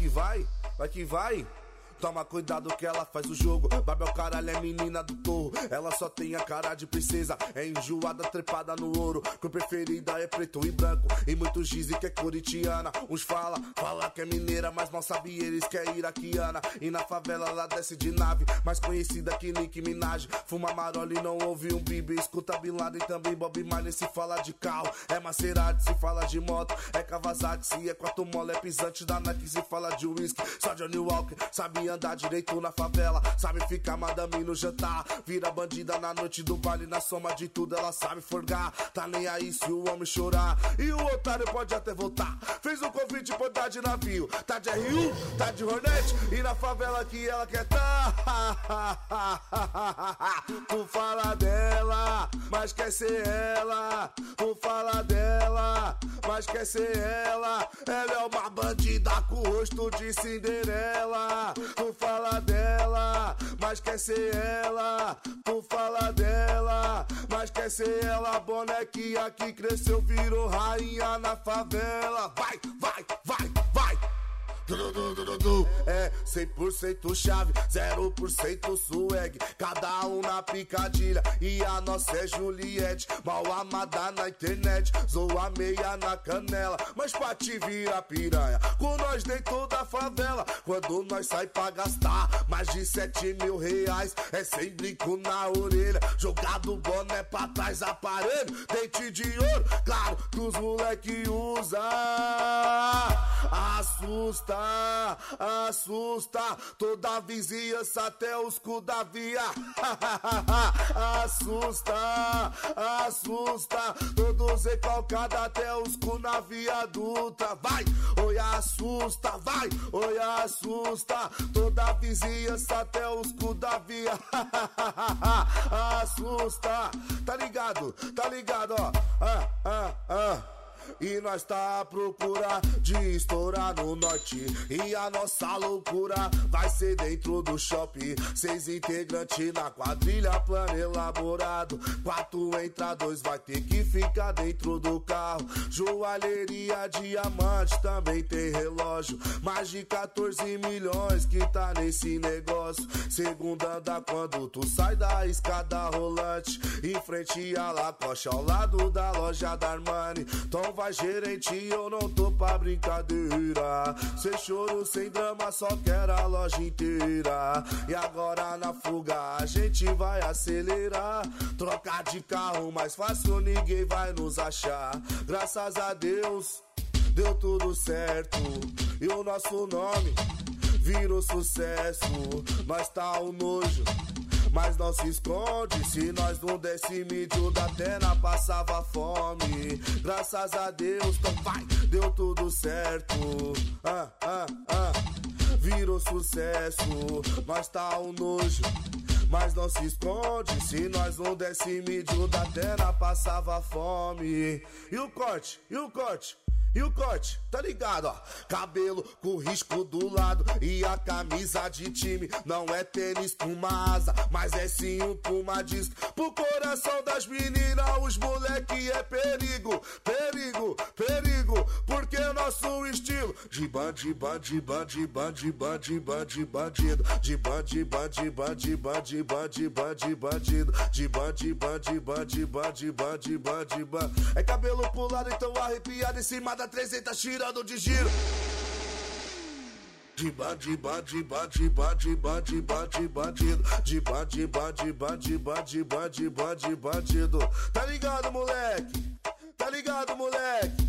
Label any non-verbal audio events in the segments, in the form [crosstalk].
que vai, vai que vai. Toma cuidado que ela faz o jogo. Babel caralho é menina do torro. Ela só tem a cara de princesa. É enjoada, trepada no ouro. Cor preferida é preto e branco. E muitos dizem que é coritiana. Uns fala, fala que é mineira, mas mal sabe eles que é iraquiana. E na favela ela desce de nave, mais conhecida que Nick Minaj. Fuma marola e não ouve um bibi. Escuta Bin Laden também Bob Marley se fala de carro. É Maserati se fala de moto. É Kawasaki se é quatro mole. É pisante da Nike se fala de whisky. Só Johnny Walker sabe andar direito na favela. Sabe ficar madame no jantar. Vira bandida na noite do baile. Na soma de tudo ela sabe forgar. Tá nem aí se o homem chorar. E o otário pode até voltar. Fez um convite por dar de navio. Tá de R1, tá de Hornet. E na favela que ela quer tá. [laughs] Tu fala dela, mas quer ser ela. Tu fala dela, mas quer ser ela. Ela é uma bandida com rosto de Cinderela. Tu fala dela, mas quer ser ela. Tu fala dela, mas quer ser ela. Bonequinha que cresceu, virou rainha na favela. Vai, vai, vai, vai. É 100% chave, 0% swag. Cada um na picadilha. E a nossa é Juliette. Mal amada na internet. Zoa meia na canela. Mas pra te virar piranha. Com nós dentro da favela. Quando nós sai pra gastar mais de 7 mil reais. É sem brinco na orelha. Jogado boné pra trás, aparelho. Dente de ouro. Claro que os moleque usa. Assusta assusta toda a vizinhança até os cu da via. [laughs] assusta, assusta todos recalcados até os cu na viaduta. Vai, oi, assusta, vai, oi, assusta toda a vizinhança até os cu da via. [laughs] assusta, tá ligado, tá ligado, ó. Ah, ah, ah. E nós tá à procura de estourar no norte. E a nossa loucura vai ser dentro do shopping. Seis integrantes na quadrilha, plano elaborado. Quatro entra, dois vai ter que ficar dentro do carro. Joalheria, diamante, também tem relógio. Mais de 14 milhões que tá nesse negócio. Segunda anda quando tu sai da escada rolante. Em frente a Lacoste, ao lado da loja da Armani. Então vai gerente, eu não tô pra brincadeira. Sem choro, sem drama, só quero a loja inteira. E agora na fuga a gente vai acelerar. Trocar de carro mais fácil, ninguém vai nos achar. Graças a Deus, deu tudo certo. E o nosso nome virou sucesso. Nós tá o nojo mas não se esconde. Se nós não desse mídio da terra, passava fome. Graças a Deus, então vai, deu tudo certo. Ah, ah, ah, virou sucesso, nós tá um nojo. Mas não se esconde, se nós não desse mídio da terra, passava fome. E o corte, e o corte? E o corte, tá ligado, ó? Cabelo com risco do lado e a camisa de time não é tênis uma asa, mas é sim um puma disco. Pro coração das meninas, os moleque é perigo, perigo, perigo, porque é nosso estilo de bandi, bandi, bandi, bandi, bandi, bandi, bandido, de bandi, bandi, bandi, bandi, bandi, bandi, bandido, de bandi, bandi, bandi, bandi, bandi, bandi, bandi. É cabelo pulado, então arrepiado em cima da 300 tirando de giro. De bandi, bandi, bandi, bandi, bandi, bandi, bandido. De bandi, bandi, bandi, bandi, bandi, bandi, bandido. Tá ligado, moleque? Tá ligado, moleque?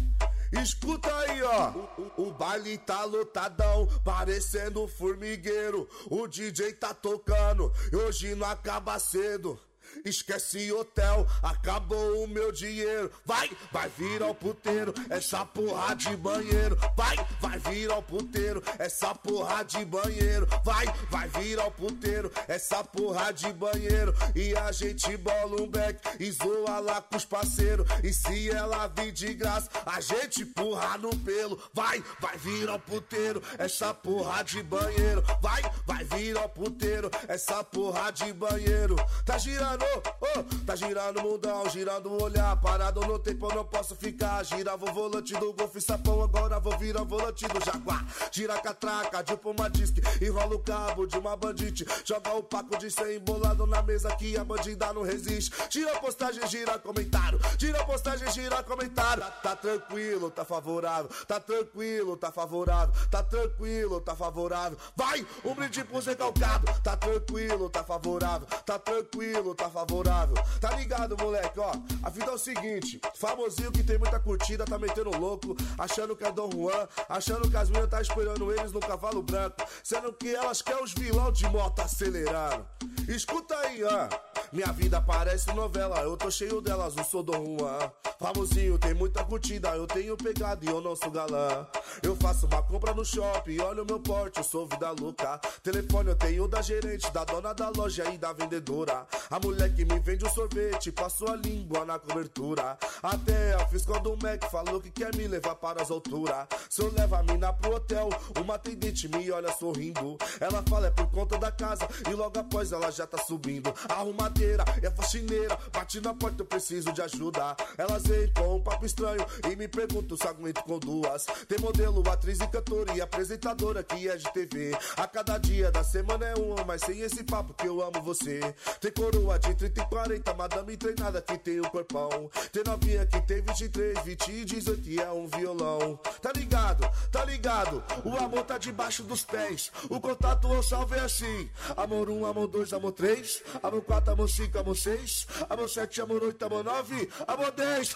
Escuta aí, ó. O, o, baile tá lotadão, parecendo formigueiro. O DJ tá tocando, e hoje não acaba cedo. Esquece hotel, acabou o meu dinheiro. Vai, vai vir ao puteiro, essa porra de banheiro. Vai, vai vir ao puteiro, essa porra de banheiro. Vai, vai vir ao puteiro, essa porra de banheiro. E a gente bola um beck e zoa lá com os parceiros. E se ela vir de graça, a gente empurra no pelo. Vai, vai vir ao puteiro, essa porra de banheiro. Vai, vai vir ao puteiro, essa porra de banheiro. Tá girando girando, oh, tá girando o mundão, girando o olhar. Parado no tempo, não posso ficar. Girava o volante do Golf Sapão, agora vou virar o volante do Jaguar. Gira a catraca de uma disque, enrola o cabo de uma bandite. Joga o paco de 100 embolado na mesa que a bandida não resiste. Gira postagem, gira comentário. Gira postagem, gira comentário. Tá, tá tranquilo, tá favorável. Tá tranquilo, tá favorável. Tá tranquilo, tá favorável. Vai, um brinde pro recalcado. Tá tranquilo, tá favorável. Tá tranquilo, tá favorável. Tá ligado, moleque, ó. A vida é o seguinte: famosinho que tem muita curtida, tá metendo louco. Achando que é Dom Juan. Achando que as minas tá esperando eles no cavalo branco. Sendo que elas querem os vilão de moto acelerando. Escuta aí, ó. Minha vida parece novela, eu tô cheio delas, não sou Dom Juan. Famosinho, tem muita curtida, eu tenho pegado e eu não sou galã. Eu faço uma compra no shopping, olha o meu porte, eu sou vida louca. Telefone eu tenho da gerente, da dona da loja e da vendedora. A mulher que me vende o sorvete, passou a língua na cobertura. Até a fiscal do Mac falou que quer me levar para as alturas. Se eu levo a mina pro hotel, uma atendente me olha sorrindo. Ela fala é por conta da casa e logo após ela já tá subindo. Arrumadeira, é faxineira, bate na porta, eu preciso de ajuda. Elas vêm com um papo estranho e me perguntam se aguento com duas. Tem modelo, atriz e cantora e apresentadora que é de TV. A cada dia da semana é uma, mas sem esse papo que eu amo você. Tem coroa de 30 e 40, madame treinada que tem o um corpão. Tem novinha que tem 23, 20 e 18 e é um violão. Tá ligado? Tá ligado? O amor tá debaixo dos pés. O contato ou salve é assim. Amor 1, amor 2, amor 3. Amor 4, amor 5, amor 6. Amor 7, amor 8, amor 9. Amor 10.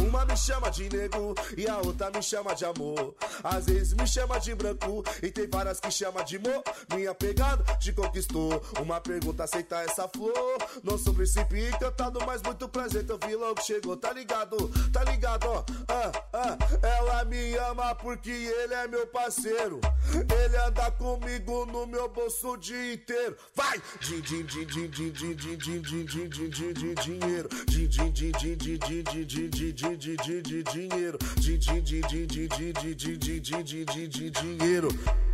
[laughs] Uma me chama de nego e a outra me chama de amor. Às vezes me chama de branco e tem várias que chama de mo. Minha pegada te conquistou. Uma pergunta, aceita essa flor. Não sou príncipe encantado, mas muito presente. Eu vi logo chegou, tá ligado? Tá ligado, ó. Ah, ah. Ela me ama porque ele é meu parceiro. Ele anda comigo no meu bolso o dia inteiro. Vai! Din, din, din, din, din, din, din, din, din, din, din, din, din, dinheiro. Din, din, din, din, din, din, din, din, din, din, din, din, din, dinheiro. Din, din, din, din, din, din, din, din, din, din, din, din, din, dinheiro.